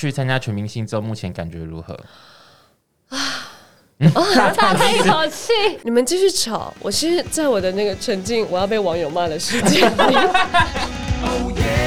去参加全明星之后，目前感觉如何？啊，大叹一口气。你们继续吵，我其实在我的那个沉浸，我要被网友骂的世界里。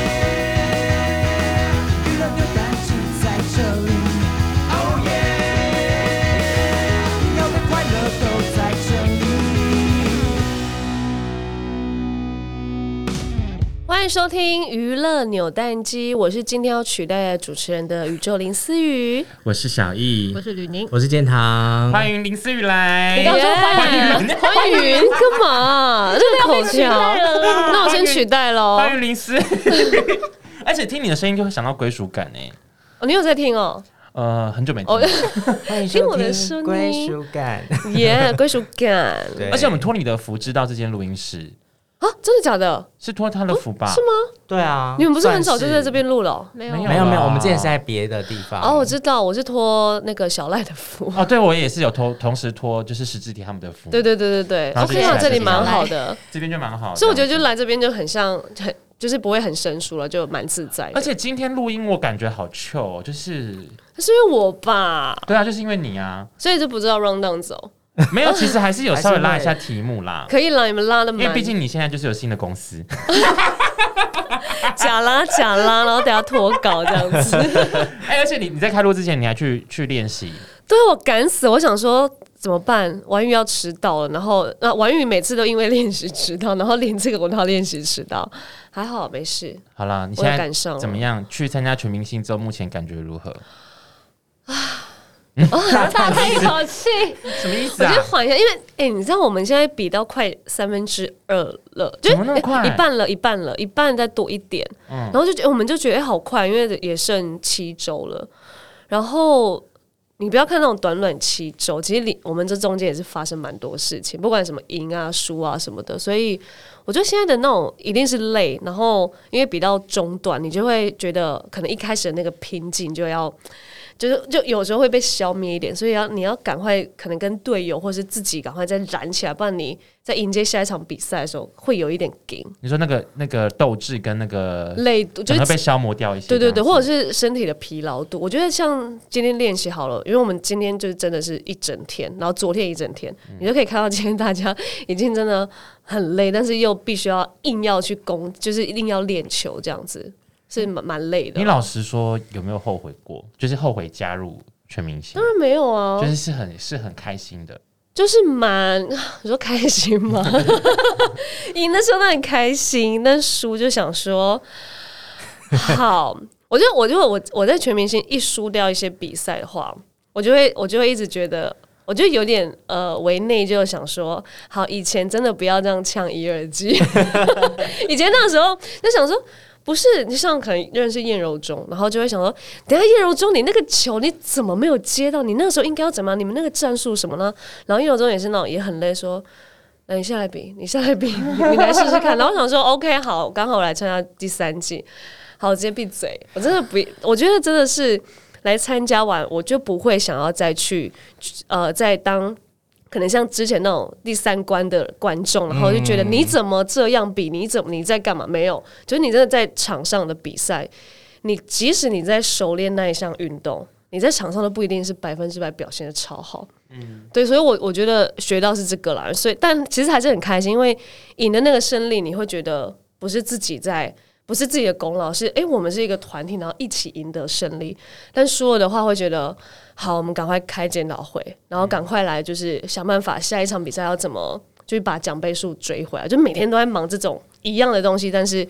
欢迎收听娱乐扭蛋机，我是今天要取代主持人的宇宙林思雨，我是小易，我是吕宁，我是建堂，欢迎林思雨来。你刚说欢迎欢迎干嘛？这个口条，那我先取代喽。欢迎林思雨，而且听你的声音就会想到归属感哎。哦，你有在听哦？呃，很久没听。听我的声音，归属感，耶，归属感。对，而且我们托你的福知道这间录音室。啊，真的假的？是托他的福吧？是吗？对啊，你们不是很早就在这边录了？没有，没有，没有。我们之前是在别的地方。哦，我知道，我是托那个小赖的福。哦，对，我也是有托，同时托就是石志体他们的福。对对对对对。OK，那这里蛮好的，这边就蛮好。所以我觉得就来这边就很像，很就是不会很生疏了，就蛮自在。而且今天录音我感觉好 chill，就是是因为我吧？对啊，就是因为你啊，所以就不知道 run down 走。没有，其实还是有稍微拉一下题目啦。可以啦，你们拉的，因为毕竟你现在就是有新的公司，假拉假拉，然后等下脱稿这样子。哎、欸，而且你你在开录之前，你还去去练习。对，我赶死，我想说怎么办？婉瑜要迟到了，然后那婉瑜每次都因为练习迟到，然后连这个我都要练习迟到，还好没事。好啦，你现在感受怎么样？去参加全明星之后，目前感觉如何？啊。哦，大叹一口气，什么意思啊？我就缓一下，因为哎、欸，你知道我们现在比到快三分之二了，就那么快、欸，一半了，一半了，一半再多一点，嗯、然后就觉我们就觉得哎、欸，好快，因为也剩七周了。然后你不要看那种短短七周，其实你我们这中间也是发生蛮多事情，不管什么赢啊、输啊什么的。所以我觉得现在的那种一定是累，然后因为比到中段，你就会觉得可能一开始的那个拼劲就要。就是就有时候会被消灭一点，所以要你要赶快，可能跟队友或是自己赶快再燃起来，不然你在迎接下一场比赛的时候会有一点紧。你说那个那个斗志跟那个累度就是被消磨掉一些，对对对，或者是身体的疲劳度。我觉得像今天练习好了，因为我们今天就是真的是一整天，然后昨天一整天，嗯、你就可以看到今天大家已经真的很累，但是又必须要硬要去攻，就是一定要练球这样子。是蛮蛮累的。你老实说，有没有后悔过？就是后悔加入全明星？当然没有啊，就是是很是很开心的。就是蛮 你说开心吗？赢的时候那很开心，但输就想说好。我就我就我我在全明星一输掉一些比赛的话，我就会我就会一直觉得，我就有点呃为内疚，想说好，以前真的不要这样呛一二季。以前那个时候就想说。不是，你像可能认识晏柔中，然后就会想说，等下晏柔中，你那个球你怎么没有接到？你那个时候应该要怎么样？你们那个战术什么呢？然后晏柔中也是那种也很累，说，那你下来比，你下来比，你来试试看。然后我想说，OK，好，刚好我来参加第三季，好，我直接闭嘴。我真的不，我觉得真的是来参加完，我就不会想要再去，呃，再当。可能像之前那种第三关的观众，然后就觉得你怎么这样比？你怎么你在干嘛？没有，就是你真的在场上的比赛，你即使你在熟练那一项运动，你在场上都不一定是百分之百表现的超好。嗯，对，所以我我觉得学到是这个啦。所以，但其实还是很开心，因为赢的那个胜利，你会觉得不是自己在。不是自己的功劳，是哎、欸，我们是一个团体，然后一起赢得胜利。但输了的话，会觉得好，我们赶快开检讨会，然后赶快来，就是想办法下一场比赛要怎么，就是把奖杯数追回来。就每天都在忙这种一样的东西，但是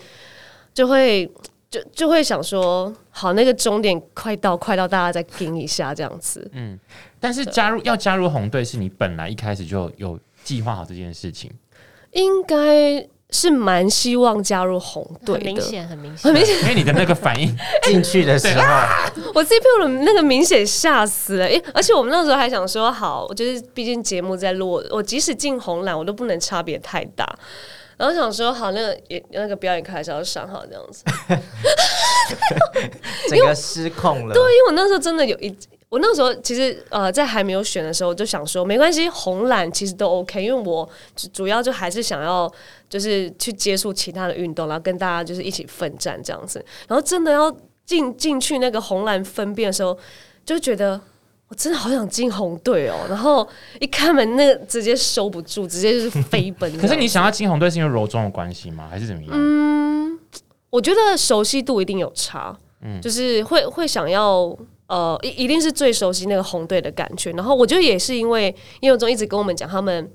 就会就就会想说，好，那个终点快到，快到，大家再盯一下这样子。嗯，但是加入要加入红队，是你本来一开始就有计划好这件事情？应该。是蛮希望加入红队的，很明显，很明显，很明显。因为你的那个反应进去的时候，我自己被我的那个明显吓死了。诶，而且我们那时候还想说，好，就是毕竟节目在录，我即使进红蓝，我都不能差别太大。然后想说，好，那个也那个表演开始要上好这样子，整个失控了。对，因为我那时候真的有一。我那时候其实呃，在还没有选的时候，就想说没关系，红蓝其实都 OK，因为我主要就还是想要就是去接触其他的运动，然后跟大家就是一起奋战这样子。然后真的要进进去那个红蓝分辨的时候，就觉得我真的好想进红队哦。然后一开门，那个直接收不住，直接就是飞奔。可是你想要进红队，是因为柔中的关系吗？还是怎么样？嗯，我觉得熟悉度一定有差。嗯，就是会会想要呃，一一定是最熟悉那个红队的感觉。然后我觉得也是因为，因为柔中一直跟我们讲他们。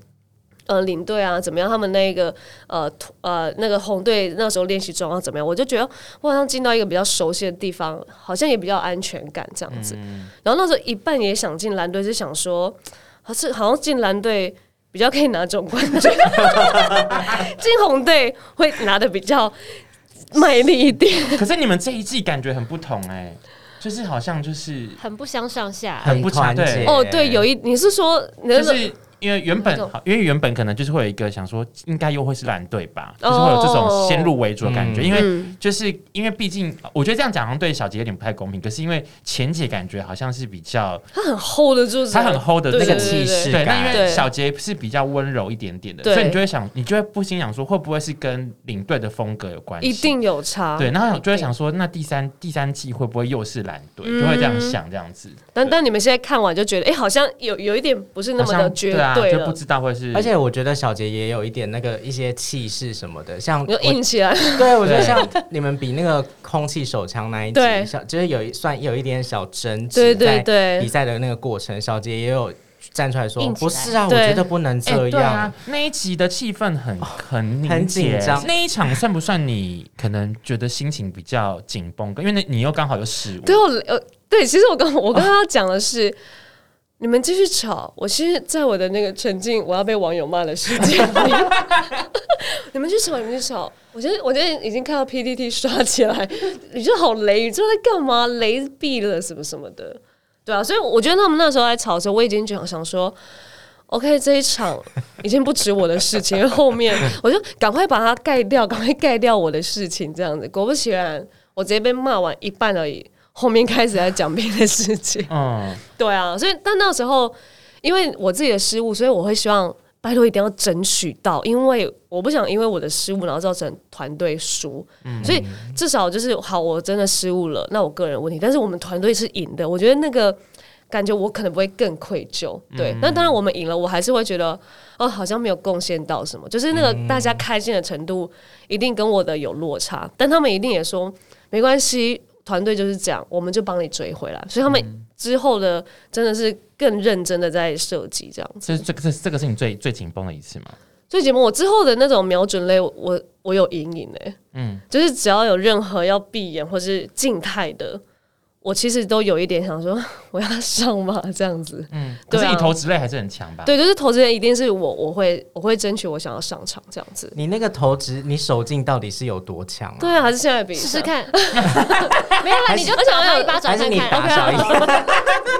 呃，领队啊，怎么样？他们那个呃呃那个红队那时候练习状况怎么样？我就觉得我好像进到一个比较熟悉的地方，好像也比较安全感这样子。嗯、然后那时候一半也想进蓝队，是想说，好像好像进蓝队比较可以拿总冠军，进红队会拿的比较卖力一点。可是你们这一季感觉很不同哎、欸，就是好像就是很不相上下，很不团结。哦，对，有一你是说就是。因为原本，因为原本可能就是会有一个想说，应该又会是蓝队吧，就是会有这种先入为主的感觉。因为就是因为毕竟，我觉得这样讲好像对小杰有点不太公平。可是因为前姐感觉好像是比较，他很 hold 得住，他很 hold 的那个气势。对，那因为小杰是比较温柔一点点的，所以你就会想，你就会不禁想说，会不会是跟领队的风格有关系？一定有差。对，然后就会想说，那第三第三季会不会又是蓝队？就会这样想这样子。但但你们现在看完就觉得，哎，好像有有一点不是那么的绝对，就不知道会。而且我觉得小杰也有一点那个一些气势什么的，像硬起来。对，我觉得像你们比那个空气手枪那一集，小就是有一算有一点小争执。对对对，比赛的那个过程，小杰也有站出来说：“不是啊，我觉得不能这样。”那一集的气氛很很很紧张。那一场算不算你可能觉得心情比较紧绷？因为那你又刚好有失误。对，我呃，对，其实我刚我刚刚讲的是。你们继续吵，我现在我的那个沉浸，我要被网友骂的世界里。你们去吵，你们去吵。我觉得我觉得已经看到 PPT 刷起来，你就好雷，你知道在干嘛？雷毙了什么什么的，对啊。所以我觉得他们那时候在吵的时候，我已经就想想说，OK，这一场已经不止我的事情，后面 我就赶快把它盖掉，赶快盖掉我的事情，这样子。果不其然，我直接被骂完一半而已。后面开始在讲别的事情，嗯，对啊，所以但那时候因为我自己的失误，所以我会希望拜托一定要争取到，因为我不想因为我的失误然后造成团队输，嗯，所以至少就是好，我真的失误了，那我个人问题，但是我们团队是赢的，我觉得那个感觉我可能不会更愧疚，对，那当然我们赢了，我还是会觉得哦，好像没有贡献到什么，就是那个大家开心的程度一定跟我的有落差，但他们一定也说没关系。团队就是这样，我们就帮你追回来。所以他们之后的真的是更认真的在设计这样子。这这个是这个是你最最紧绷的一次吗？最紧绷，我之后的那种瞄准类，我我有阴影哎。嗯，就是只要有任何要闭眼或是静态的。我其实都有一点想说，我要上吗？这样子，嗯，可是你投掷类还是很强吧？对，就是投掷类一定是我，我会，我会争取我想要上场这样子。你那个投掷，你手劲到底是有多强啊？对啊，还是现在比试试看？没有啦，你就想要一巴掌看看。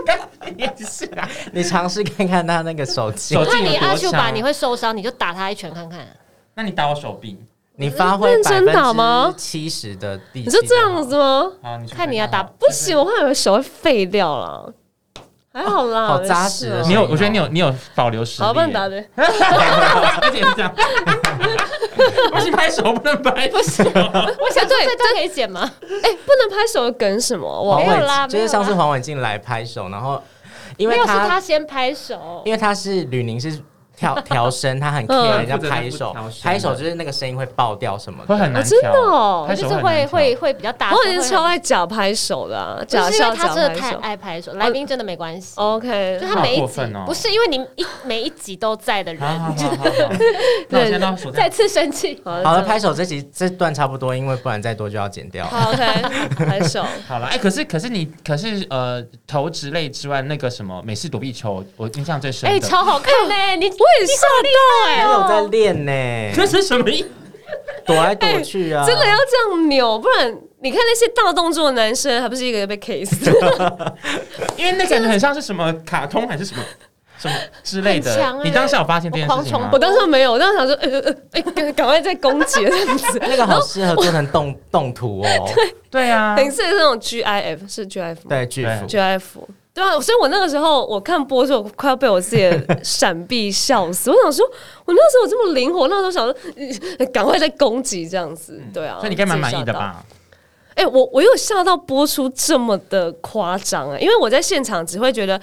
OK，也是啊，你尝试看看他那个手劲。我看你阿秀吧，你会受伤，你就打他一拳看看。那你打我手臂。你发挥认真打吗？七十的地，你是这样子吗？看你要打，不行，我怕有手会废掉了。还好啦，好扎实。你有，我觉得你有，你有保留实力。好，不能打的。而且是这样，不是拍手不能拍，不行。我想对，这可以剪吗？哎，不能拍手的梗什么？没有啦，就是上次黄伟静来拍手，然后因为他是他先拍手，因为他是吕宁是。调 调声，他很 care 人家拍手，拍手就是那个声音会爆掉什么的，会很难调。真的哦，就是会会会比较大。我也是超爱假拍手的，假笑假拍手。他真的太爱拍手，来宾真的没关系。OK，就他每一集不是因为你一每一集都在的人，对，再次生气。好了，拍手这集这段差不多，因为不然再多就要剪掉。OK，拍手 好了。哎，可是可是你可是呃投掷类之外，那个什么美式躲避球，我印象最深。哎，超好看嘞！你。很吓到哎，我在练呢。这是什么意思？躲来躲去啊！真的要这样扭，不然你看那些大动作的男生，还不是一个被 kiss？因为那感觉很像是什么卡通还是什么什么之类的。你当时有发现这件事情吗？我当时没有，我当时想说，呃呃，哎，赶快再攻击这样子。那个好适合做成动动图哦。对对啊，很适合那种 GIF，是 GIF 吗？对，GIF。对啊，所以我那个时候我看播的时候，快要被我自己的闪避笑死。我想说，我那时候我这么灵活，那时候想说，赶快再攻击这样子。对啊，所以你应该蛮满意的吧？哎、我我有吓到播出这么的夸张啊！因为我在现场只会觉得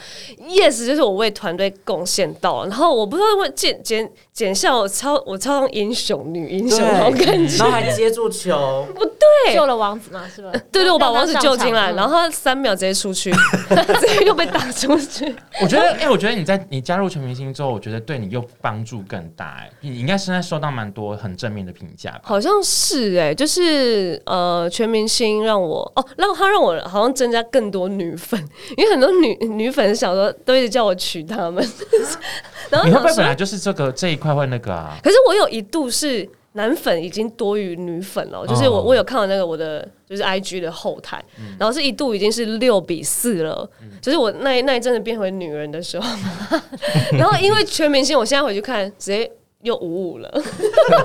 ，yes，就是我为团队贡献到了。然后我不知道为见见见笑，我超我超像英雄女英雄那种感觉，然后还接住球，不对，救了王子嘛，是吧？对对，我把王子救进来，然后他三秒直接出去，直接又被打出去。我觉得，哎、欸，我觉得你在你加入全明星之后，我觉得对你又帮助更大。哎，你应该现在收到蛮多很正面的评价吧？好像是哎、欸，就是呃，全明星。让我哦，让他让我好像增加更多女粉，因为很多女女粉小时候都一直叫我娶他们。然后你会不会本来就是这个这一块会那个啊？可是我有一度是男粉已经多于女粉了，就是我我有看到那个我的就是 I G 的后台，嗯、然后是一度已经是六比四了，嗯、就是我那那一阵子变回女人的时候。然后因为全明星，我现在回去看，直接又五五了，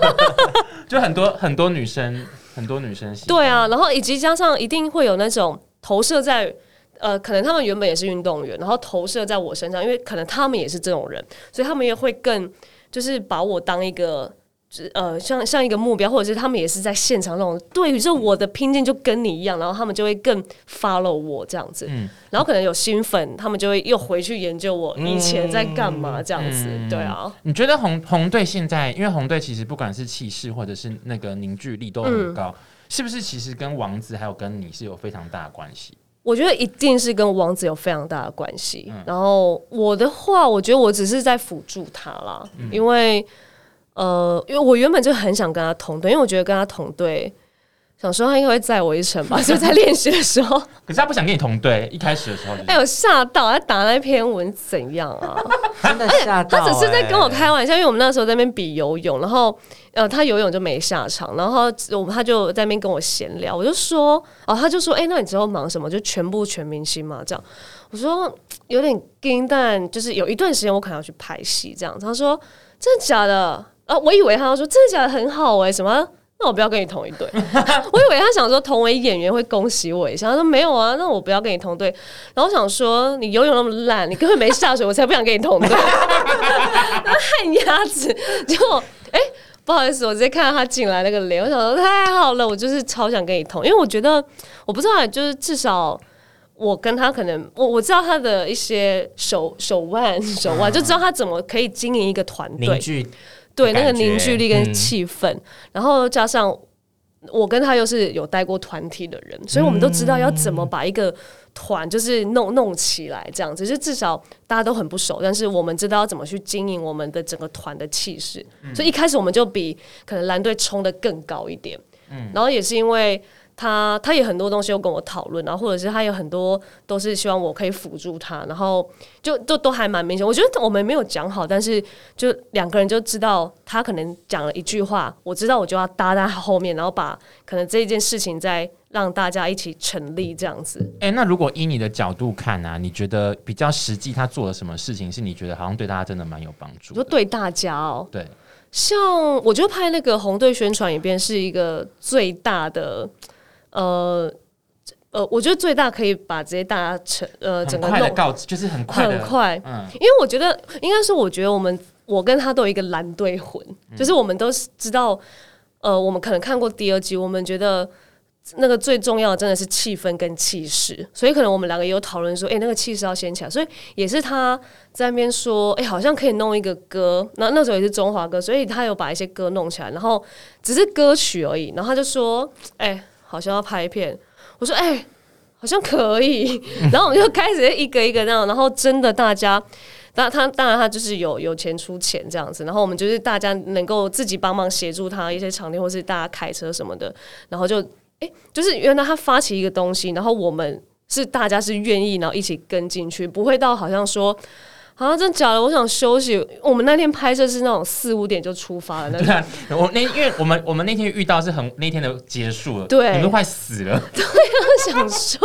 就很多很多女生。很多女生对啊，然后以及加上一定会有那种投射在呃，可能他们原本也是运动员，然后投射在我身上，因为可能他们也是这种人，所以他们也会更就是把我当一个呃像像一个目标，或者是他们也是在现场那种对于这我的拼劲就跟你一样，然后他们就会更 follow 我这样子，嗯，然后可能有新粉，他们就会又回去研究我以前在干嘛这样子，嗯、对啊。你觉得红红队现在，因为红队其实不管是气势或者是那个凝聚力都很高，嗯、是不是？其实跟王子还有跟你是有非常大的关系。我觉得一定是跟王子有非常大的关系。嗯、然后我的话，我觉得我只是在辅助他啦，嗯、因为呃，因为我原本就很想跟他同队，因为我觉得跟他同队。想说他应该会载我一程吧，就在练习的时候。可是他不想跟你同队，一开始的时候。哎，我吓到，他打那篇文怎样啊？真的吓到。他只是在跟我开玩笑，因为我们那时候在那边比游泳，然后呃，他游泳就没下场，然后我他就在那边跟我闲聊，我就说哦，他就说哎，那你之后忙什么？就全部全明星嘛，这样。我说有点惊，但就是有一段时间我可能要去拍戏这样。他说真的假的？啊，我以为他要说真的假的很好哎，什么？那我不要跟你同一队，我以为他想说同为演员会恭喜我一下，他说没有啊，那我不要跟你同队。然后我想说你游泳那么烂，你根本没下水，我才不想跟你同队。那旱鸭子，结果哎，不好意思，我直接看到他进来那个脸，我想说太好了，我就是超想跟你同，因为我觉得我不知道，就是至少我跟他可能我我知道他的一些手手腕手腕，就知道他怎么可以经营一个团队。对那个凝聚力跟气氛，嗯、然后加上我跟他又是有带过团体的人，所以我们都知道要怎么把一个团就是弄弄起来这样子，就至少大家都很不熟，但是我们知道要怎么去经营我们的整个团的气势，嗯、所以一开始我们就比可能蓝队冲得更高一点，嗯、然后也是因为。他他也很多东西又跟我讨论，然后或者是他有很多都是希望我可以辅助他，然后就都都还蛮明显。我觉得我们没有讲好，但是就两个人就知道他可能讲了一句话，我知道我就要搭在他后面，然后把可能这一件事情再让大家一起成立这样子。哎、欸，那如果以你的角度看啊，你觉得比较实际，他做了什么事情是你觉得好像对大家真的蛮有帮助？就对大家哦，对，像我觉得拍那个红队宣传影片是一个最大的。呃呃，我觉得最大可以把这些大家成呃整个快的告知，就是很快很快，嗯，因为我觉得应该是我觉得我们我跟他都有一个蓝队魂，嗯、就是我们都是知道，呃，我们可能看过第二集，我们觉得那个最重要的真的是气氛跟气势，所以可能我们两个也有讨论说，哎、欸，那个气势要掀起来，所以也是他在那边说，哎、欸，好像可以弄一个歌，那那时候也是中华歌，所以他有把一些歌弄起来，然后只是歌曲而已，然后他就说，哎、欸。好像要拍片，我说哎、好像可以，然后我们就开始一个一个那样，然后真的大家，当他当然他就是有有钱出钱这样子，然后我们就是大家能够自己帮忙协助他一些场地，或是大家开车什么的，然后就哎、就是原来他发起一个东西，然后我们是大家是愿意，然后一起跟进去，不会到好像说。啊，真的假的？我想休息。我们那天拍摄是那种四五点就出发的那种。对啊，我那因为我们我们那天遇到是很那天的结束了，对，你们都快死了。对啊，想说，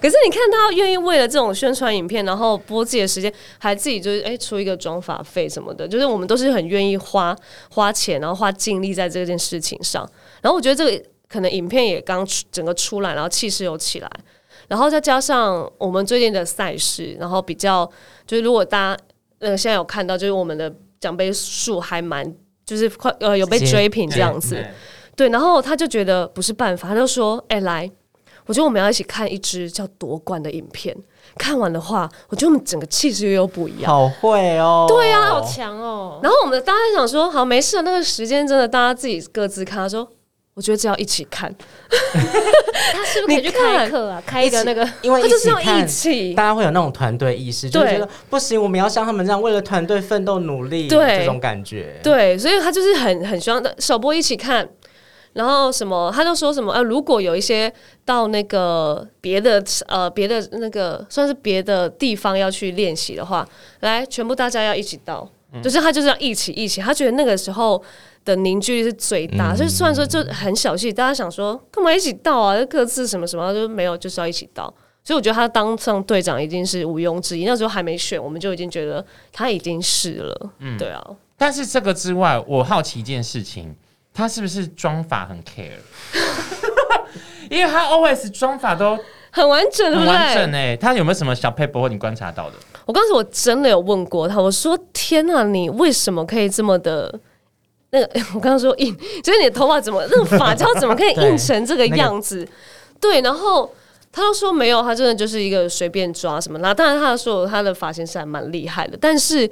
可是你看他愿意为了这种宣传影片，然后播自己的时间，还自己就是哎、欸、出一个妆发费什么的，就是我们都是很愿意花花钱，然后花精力在这件事情上。然后我觉得这个可能影片也刚整个出来，然后气势又起来。然后再加上我们最近的赛事，然后比较就是如果大家呃现在有看到，就是我们的奖杯数还蛮就是快呃有被追平这样子，对，然后他就觉得不是办法，他就说：“哎、欸，来，我觉得我们要一起看一支叫夺冠的影片。看完的话，我觉得我们整个气势又又不一样。好会哦，对啊，好强哦。然后我们大家想说，好，没事，那个时间真的大家自己各自看。他说，我觉得只要一起看。他是不是可以去开课啊？开一个那个，因为他就是要一起，大家会有那种团队意识，就觉得不行，我们要像他们这样为了团队奋斗努力，对这种感觉。对，所以他就是很很希望的首播一起看。然后什么，他就说什么呃，如果有一些到那个别的呃别的那个算是别的地方要去练习的话，来，全部大家要一起到，嗯、就是他就是要一起一起，他觉得那个时候的凝聚力是最大。嗯、就是虽然说就很小气，大家想说干嘛一起到啊？各自什么什么就没有，就是要一起到。所以我觉得他当上队长已经是毋庸置疑。那时候还没选，我们就已经觉得他已经是了。嗯，对啊。但是这个之外，我好奇一件事情。他是不是妆法很 care？因为他 always 妆法都很完整，很完整哎、欸。他有没有什么小撇步你观察到的？我刚才我真的有问过他，我说：“天哪、啊，你为什么可以这么的？那个 我刚刚说硬，就是你的头发怎么那个发胶怎么可以 硬成这个样子？对，那个、对，然后他都说没有，他真的就是一个随便抓什么。那当然，他说他的发型师还蛮厉害的，但是。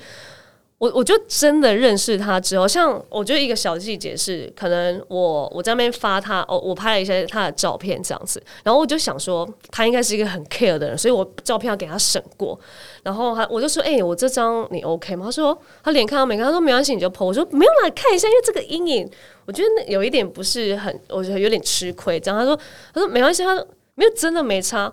我我就真的认识他之后，像我觉得一个小细节是，可能我我在那边发他，哦，我拍了一些他的照片这样子，然后我就想说他应该是一个很 care 的人，所以我照片要给他审过，然后他我就说，哎、我这张你 OK 吗？他说他脸看到没看，他说没关系，你就剖。我说没有啦看一下，因为这个阴影，我觉得那有一点不是很，我觉得有点吃亏。这样他说他说没关系，他说没有真的没差。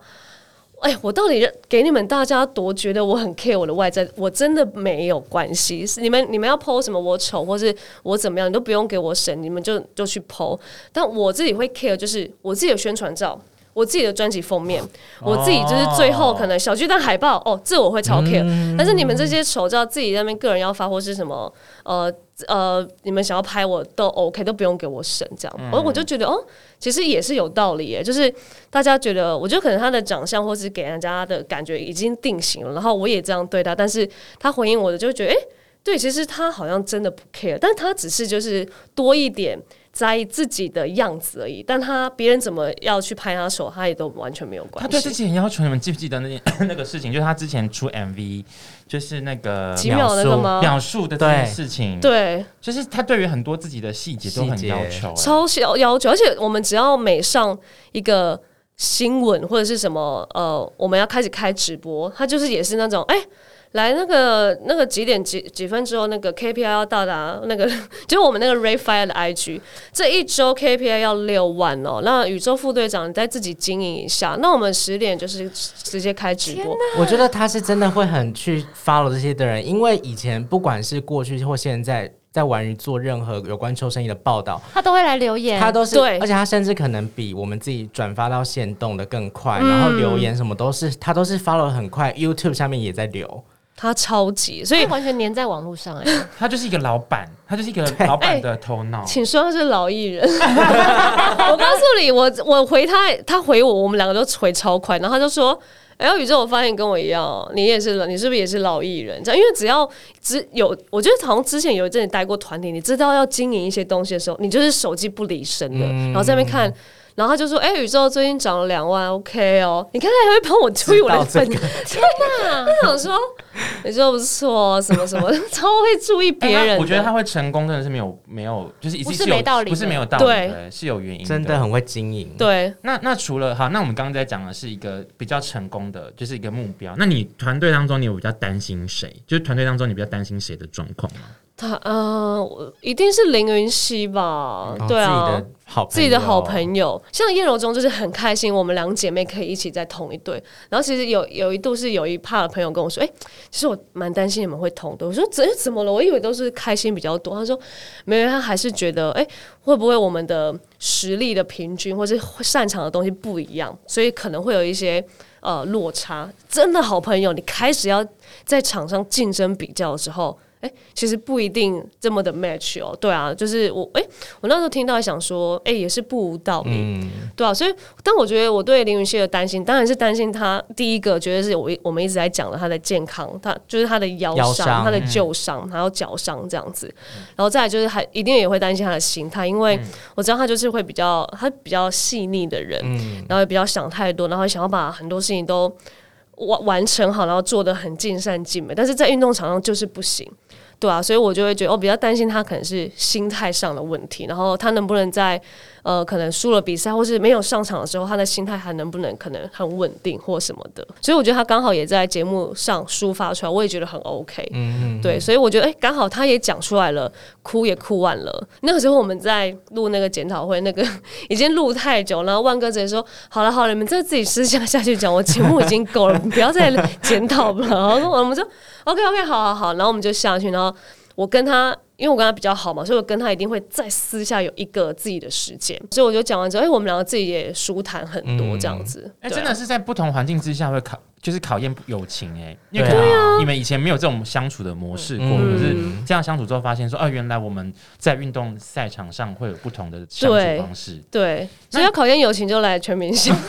哎，我到底给你们大家多觉得我很 care 我的外在，我真的没有关系。你们你们要剖什么我丑或是我怎么样，你都不用给我审，你们就就去剖。但我自己会 care，就是我自己的宣传照。我自己的专辑封面，我自己就是最后可能小巨蛋海报哦，这我会超 care。嗯、但是你们这些丑照自己在那边个人要发或是什么呃呃，你们想要拍我都 OK，都不用给我审这样。我、嗯、我就觉得哦，其实也是有道理耶，就是大家觉得，我觉得可能他的长相或是给人家的感觉已经定型了，然后我也这样对他，但是他回应我的就觉得，哎，对，其实他好像真的不 care，但他只是就是多一点。在意自己的样子而已，但他别人怎么要去拍他手，他也都完全没有关系。他对自己很要求，你们记不记得那件 那个事情？就是他之前出 MV，就是那个几秒那个吗？秒数的这件事情，对，就是他对于很多自己的细节都很要求，超小要求。而且我们只要每上一个新闻或者是什么，呃，我们要开始开直播，他就是也是那种哎。欸来那个那个几点几几分之后，那个 KPI 要到达那个，就是我们那个 RAYFIRE 的 IG，这一周 KPI 要六万哦。那宇宙副队长你再自己经营一下。那我们十点就是直接开直播。我觉得他是真的会很去 follow 这些的人，因为以前不管是过去或现在，在玩鱼做任何有关邱生意的报道，他都会来留言，他都是对，而且他甚至可能比我们自己转发到线动的更快，嗯、然后留言什么都是他都是 follow 很快，YouTube 下面也在留。他超级，所以完全黏在网络上哎。他就是一个老板，他就是一个老板的头脑。请说他是老艺人。我告诉你，我我回他，他回我，我们两个都回超快。然后他就说：“哎、欸，宇宙，我发现跟我一样，你也是，你是不是也是老艺人？这样，因为只要只有，我觉得好像之前有一阵子待过团体，你知道要经营一些东西的时候，你就是手机不离身的，嗯、然后在那边看。”然后他就说：“哎、欸，宇宙最近涨了两万，OK 哦。你看他还会帮我推我的粉，这个、天哪！他想说宇宙不错，什么什么，超会注意别人、欸。我觉得他会成功，真的是没有没有，就是已经是有不是没道理，不是没有道理，对，是有原因，真的很会经营。对，那那除了好，那我们刚刚在讲的是一个比较成功的，就是一个目标。那你团队当中，你有比较担心谁？就是团队当中，你比较担心谁的状况吗？他呃，一定是凌云熙吧？嗯、对啊。”自己的好朋友，像叶柔中就是很开心，我们两姐妹可以一起在同一队。然后其实有有一度是有一怕的朋友跟我说：“哎、欸，其实我蛮担心你们会同队。”我说：“怎怎么了？我以为都是开心比较多。”他说：“没有，他还是觉得，哎、欸，会不会我们的实力的平均，或是擅长的东西不一样，所以可能会有一些呃落差。真的好朋友，你开始要在场上竞争比较的时候。”哎、欸，其实不一定这么的 match 哦。对啊，就是我，哎、欸，我那时候听到想说，哎、欸，也是不无道理，嗯、对啊。所以，但我觉得我对林允熙的担心，当然是担心他第一个，觉得是我我们一直在讲的他的健康，他就是他的腰伤、伤他的旧伤，还有脚伤这样子。然后再来就是还一定也会担心他的心态，因为我知道他就是会比较他比较细腻的人，嗯、然后也比较想太多，然后想要把很多事情都完完成好，然后做的很尽善尽美，但是在运动场上就是不行。对啊，所以我就会觉得，我比较担心他可能是心态上的问题，然后他能不能在呃可能输了比赛或是没有上场的时候，他的心态还能不能可能很稳定或什么的。所以我觉得他刚好也在节目上抒发出来，我也觉得很 OK。嗯嗯。对，所以我觉得哎，刚好他也讲出来了，哭也哭完了。那个时候我们在录那个检讨会，那个已经录太久，然后万哥直接说：“好了好了，你们再自己私下下去讲，我节目已经够了，你不要再 检讨了。”然后我们说。OK OK，好好好，然后我们就下去，然后我跟他，因为我跟他比较好嘛，所以我跟他一定会在私下有一个自己的时间，所以我就讲完之后，哎，我们两个自己也舒坦很多，这样子。哎、嗯，真的是在不同环境之下会考，就是考验友情哎，因为可能你们以前没有这种相处的模式过，可是这样相处之后发现说，啊，原来我们在运动赛场上会有不同的相处方式，对，对所以要考验友情就来全明星。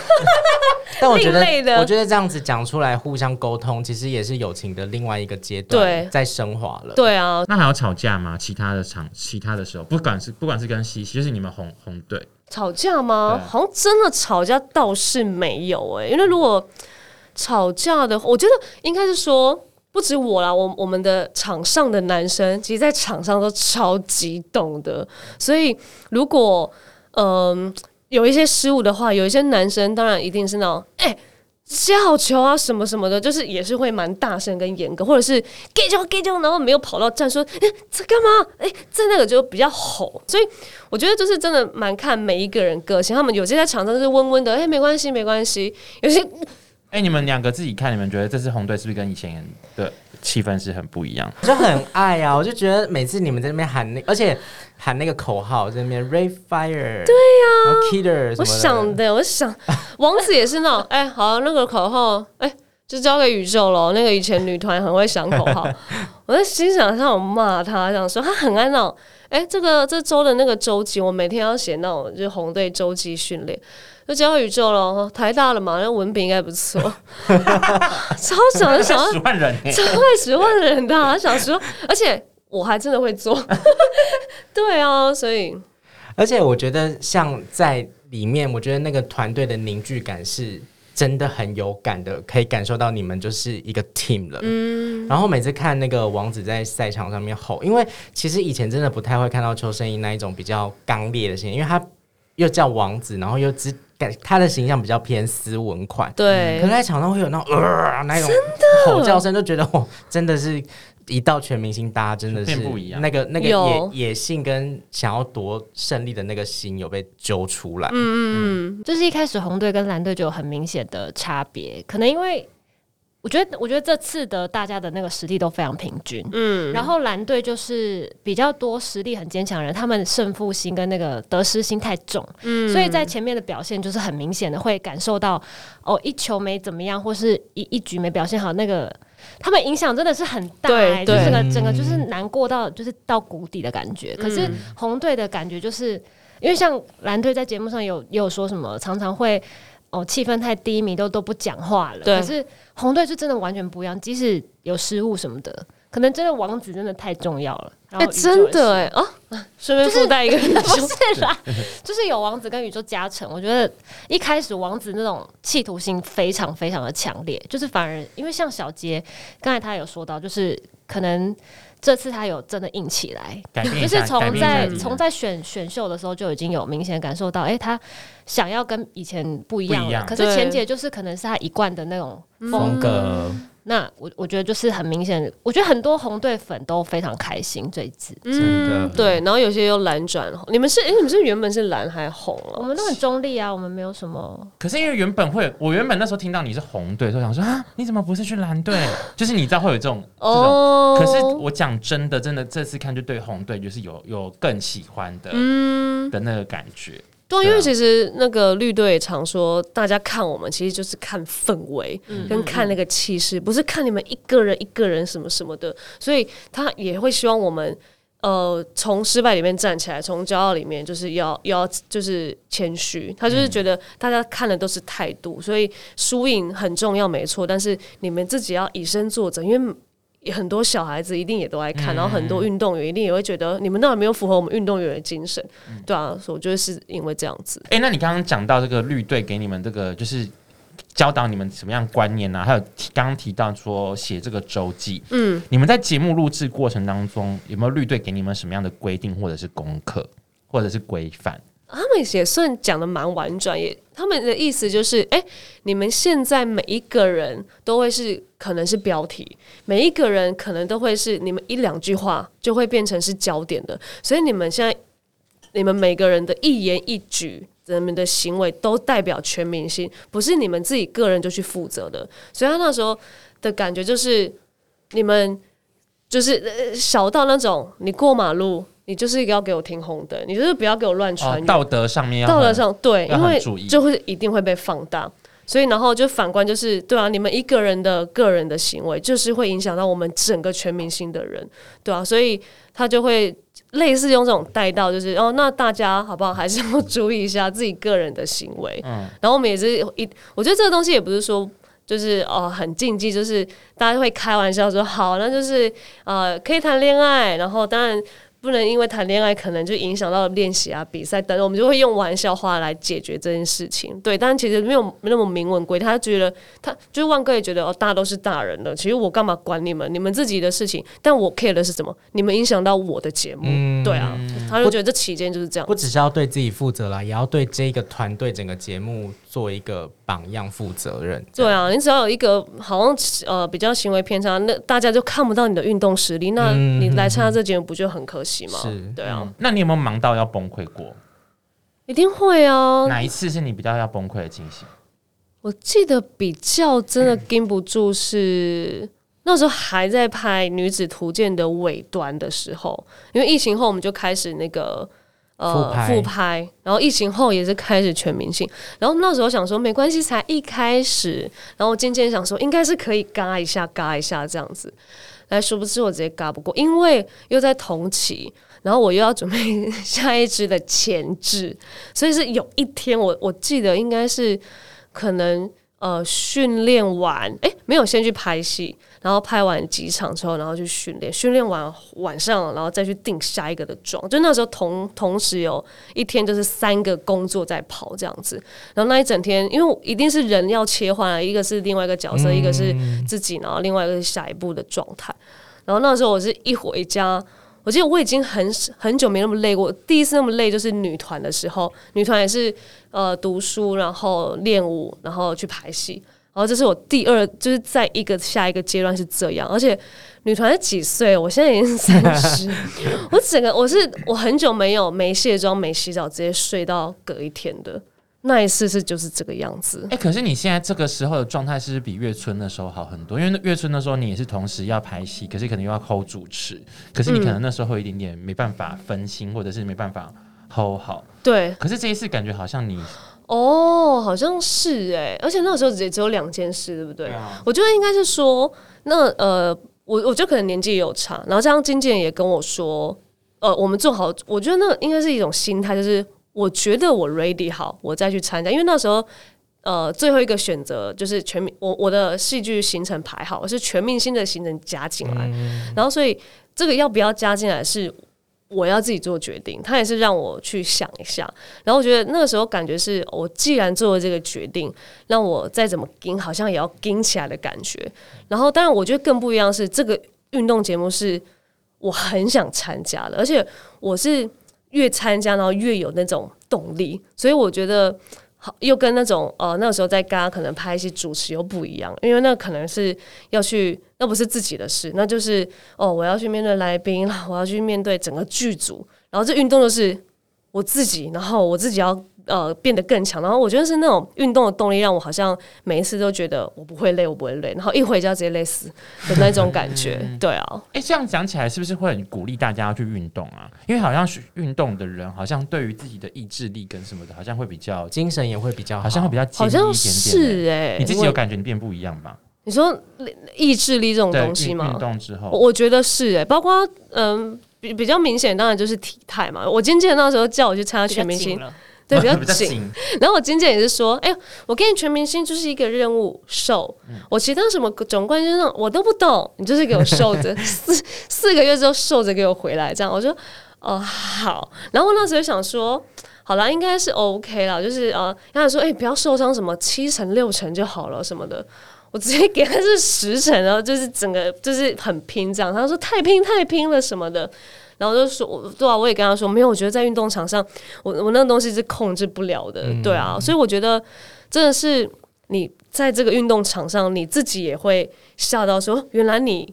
但我觉得，我觉得这样子讲出来，互相沟通，其实也是友情的另外一个阶段，在升华了。对啊，那还要吵架吗？其他的场，其他的时候，不管是不管是跟西西，就是你们红红队吵架吗？好像真的吵架倒是没有哎、欸，因为如果吵架的话，我觉得应该是说，不止我啦，我我们的场上的男生，其实在场上都超级懂的，所以如果嗯。呃有一些失误的话，有一些男生当然一定是那种，哎、欸，接好球啊，什么什么的，就是也是会蛮大声跟严格，或者是给球给球，然后没有跑到站说，哎、欸，这干嘛？哎、欸，这那个就比较吼，所以我觉得就是真的蛮看每一个人个性，他们有些在场上是温温的，哎、欸，没关系没关系，有些，哎、欸，你们两个自己看，你们觉得这次红队是不是跟以前的气氛是很不一样？就很爱啊，我就觉得每次你们在那边喊那，而且。喊那个口号在那边，Ray Fire，对呀、啊、Killer，我想的，我想王子也是那种，哎、欸，好，那个口号，哎、欸，就交给宇宙了。那个以前女团很会想口号，我在心想上我骂他，想说他很爱那种，哎、欸，这个这周的那个周记，我每天要写那种就是红队周记训练，就交给宇宙了。台大了嘛，那文笔应该不错，超想的想要十万人，超快十万人的，想说，而且。我还真的会做，对啊，所以，而且我觉得像在里面，我觉得那个团队的凝聚感是真的很有感的，可以感受到你们就是一个 team 了。嗯，然后每次看那个王子在赛场上面吼，因为其实以前真的不太会看到邱胜翊那一种比较刚烈的声音，因为他又叫王子，然后又只感他的形象比较偏斯文款，对，可是在场上会有那种呃那种吼叫声，就觉得哦，真的是。一到全明星，大家真的是那个那个野野性跟想要夺胜利的那个心有被揪出来。嗯嗯嗯，就是一开始红队跟蓝队就有很明显的差别，可能因为我觉得，我觉得这次的大家的那个实力都非常平均。嗯，然后蓝队就是比较多实力很坚强的人，他们胜负心跟那个得失心太重。嗯，所以在前面的表现就是很明显的会感受到，哦，一球没怎么样，或是一一局没表现好那个。他们影响真的是很大，就整个整个就是难过到就是到谷底的感觉。嗯、可是红队的感觉就是，因为像蓝队在节目上有也有说什么，常常会哦气氛太低迷，都都不讲话了。可是红队是真的完全不一样，即使有失误什么的。可能真的王子真的太重要了，哎，真的哎啊，顺便附带一个宇宙，是啦，就是有王子跟宇宙加成。我觉得一开始王子那种企图心非常非常的强烈，就是反而因为像小杰刚才他有说到，就是可能这次他有真的硬起来，就是从在从在选选秀的时候就已经有明显感受到，哎，他想要跟以前不一样了。可是钱姐就是可能是他一贯的那种风格。那我我觉得就是很明显，我觉得很多红队粉都非常开心这一次，嗯，对，然后有些又蓝转红，你们是哎，你们是原本是蓝还红啊？我们都很中立啊，我们没有什么。可是因为原本会，我原本那时候听到你是红队，就想说啊，你怎么不是去蓝队？就是你知道会有这种哦。可是我讲真的，真的这次看就对红队就是有有更喜欢的，嗯的那个感觉。对，因为其实那个绿队也常说，大家看我们其实就是看氛围，跟看那个气势，不是看你们一个人一个人什么什么的。所以他也会希望我们，呃，从失败里面站起来，从骄傲里面就是要要就是谦虚。他就是觉得大家看的都是态度，所以输赢很重要，没错。但是你们自己要以身作则，因为。很多小孩子一定也都爱看，然后很多运动员一定也会觉得你们那没有符合我们运动员的精神，对啊，所以我觉得是因为这样子。哎、欸，那你刚刚讲到这个绿队给你们这个就是教导你们什么样观念啊？还有刚刚提到说写这个周记，嗯，你们在节目录制过程当中有没有绿队给你们什么样的规定或者是功课或者是规范？他们也算讲的蛮婉转，也他们的意思就是，哎、你们现在每一个人都会是可能是标题，每一个人可能都会是你们一两句话就会变成是焦点的，所以你们现在你们每个人的一言一举，人们的行为都代表全明星，不是你们自己个人就去负责的。所以他那时候的感觉就是，你们就是小到那种你过马路。你就是一个要给我停红灯，你就是不要给我乱穿、哦。道德上面要道德上对，因为就会一定会被放大，所以然后就反观就是对啊，你们一个人的个人的行为，就是会影响到我们整个全明星的人，对啊，所以他就会类似用这种带到，就是哦，那大家好不好，还是要注意一下自己个人的行为。嗯，然后我们也是一，我觉得这个东西也不是说就是哦很禁忌，就是大家会开玩笑说好，那就是呃可以谈恋爱，然后当然。不能因为谈恋爱可能就影响到练习啊、比赛等等，我们就会用玩笑话来解决这件事情。对，但其实没有没那么明文规定。他觉得他就是万哥也觉得哦，大家都是大人了，其实我干嘛管你们？你们自己的事情。但我 care 的是什么？你们影响到我的节目。嗯、对啊，他就觉得这期间就是这样不。不只是要对自己负责啦，也要对这个团队整个节目做一个榜样负责任。对啊，你只要有一个好像呃比较行为偏差，那大家就看不到你的运动实力。那你 来参加这节目不就很可惜吗？是，对啊、嗯。那你有没有忙到要崩溃过？一定会啊。哪一次是你比较要崩溃的情形？我记得比较真的禁不住是、嗯、那时候还在拍《女子图鉴》的尾端的时候，因为疫情后我们就开始那个。呃，复拍，然后疫情后也是开始全明星，然后那时候想说没关系，才一开始，然后我渐渐想说应该是可以嘎一下，嘎一下这样子，来，殊不知我直接嘎不过，因为又在同期，然后我又要准备下一支的前置，所以是有一天我我记得应该是可能呃训练完，哎，没有先去拍戏。然后拍完几场之后，然后去训练，训练完晚上，然后再去定下一个的妆。就那时候同同时有一天就是三个工作在跑这样子。然后那一整天，因为一定是人要切换啊，一个是另外一个角色，嗯、一个是自己，然后另外一个是下一步的状态。然后那时候我是一回家，我记得我已经很很久没那么累过。第一次那么累就是女团的时候，女团也是呃读书，然后练舞，然后去排戏。然后这是我第二，就是在一个下一个阶段是这样，而且女团是几岁？我现在已经三十，我整个我是我很久没有没卸妆、没洗澡，直接睡到隔一天的那一次是就是这个样子。哎、欸，可是你现在这个时候的状态是不是比月春的时候好很多？因为月春的时候你也是同时要拍戏，可是可能又要 hold 主持，可是你可能那时候会有一点点没办法分心，或者是没办法 hold 好。对，可是这一次感觉好像你。哦，好像是哎，而且那个时候也只有两件事，对不对？啊、我觉得应该是说，那呃，我我觉得可能年纪也有差，然后这样经纪人也跟我说，呃，我们做好，我觉得那应该是一种心态，就是我觉得我 ready 好，我再去参加，因为那时候呃，最后一个选择就是全民，我我的戏剧行程排好，我是全明星的行程加进来，嗯、然后所以这个要不要加进来是。我要自己做决定，他也是让我去想一下，然后我觉得那个时候感觉是我既然做了这个决定，让我再怎么跟好像也要跟起来的感觉。然后当然我觉得更不一样是这个运动节目是我很想参加的，而且我是越参加然后越有那种动力，所以我觉得。好，又跟那种呃，那个时候在刚刚可能拍一些主持又不一样，因为那可能是要去，那不是自己的事，那就是哦，我要去面对来宾了，我要去面对整个剧组，然后这运动就是我自己，然后我自己要。呃，变得更强，然后我觉得是那种运动的动力，让我好像每一次都觉得我不会累，我不会累，然后一回家直接累死的那种感觉。对啊，哎，这样讲起来是不是会很鼓励大家要去运动啊？因为好像是运动的人，好像对于自己的意志力跟什么的，好像会比较精神也会比较好，好像会比较好像是哎，你自己有感觉你变不一样吧？你说意志力这种东西吗？运动之后，我觉得是哎，包括嗯比比较明显，当然就是体态嘛。我经纪人那时候叫我去参加全明星。对，比较 紧。然后我经纪人也是说：“哎、欸，我给你全明星就是一个任务，瘦。嗯、我其他什么总冠军那种我都不懂，你就是给我瘦着，四四个月之后瘦着给我回来。”这样我说：“哦，好。”然后我那时候想说：“好啦，应该是 OK 啦，就是呃，然后说：‘哎、欸，不要受伤，什么七成六成就好了什么的。’我直接给他是十成，然后就是整个就是很拼这样。他说：‘太拼太拼了什么的。’然后就说，对啊，我也跟他说，没有，我觉得在运动场上，我我那个东西是控制不了的，嗯、对啊，所以我觉得真的是你在这个运动场上，你自己也会吓到说，原来你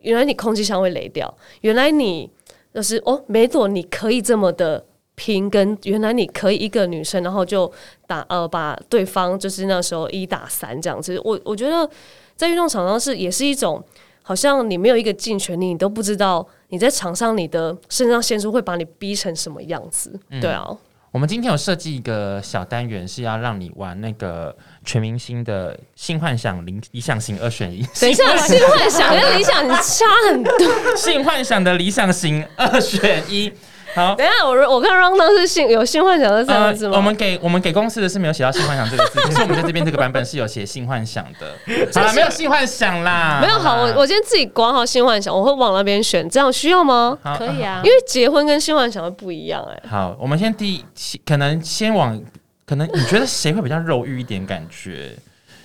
原来你空气枪会雷掉，原来你就是哦，梅朵你可以这么的拼，跟原来你可以一个女生，然后就打呃把对方就是那时候一打三这样子，我我觉得在运动场上是也是一种。好像你没有一个尽全力，你都不知道你在场上你的肾上腺素会把你逼成什么样子。嗯、对啊，我们今天有设计一个小单元，是要让你玩那个全明星的性幻想理理想型二选一。等一下，性幻想跟理想差很多。性幻想的理想型二选一。好，等一下，我我看 rundown 是性有性幻想的三个字吗？我们给我们给公司的是没有写到性幻想这个字，可是我们在这边这个版本是有写性幻想的。好了，没有性幻想啦，没有好，我我今天自己管好性幻想，我会往那边选，这样需要吗？可以啊，因为结婚跟性幻想会不一样哎。好，我们先第一，可能先往，可能你觉得谁会比较肉欲一点感觉？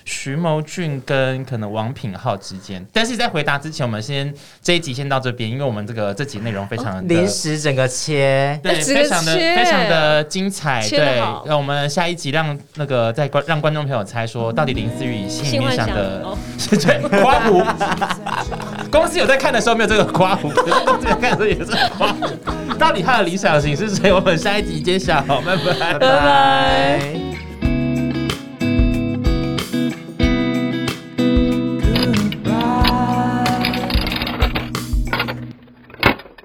徐谋俊跟可能王品浩之间，但是在回答之前，我们先这一集先到这边，因为我们这个这集内容非常临时整个切，对，非常的非常的精彩，对，那我们下一集让那个在观让观众朋友猜说，到底林思雨心里面想的 是对刮胡，公司有在看的时候没有这个刮胡，公司有看的时候也是刮胡，到底他的理想型是谁？我们下一集揭晓，拜拜。拜拜。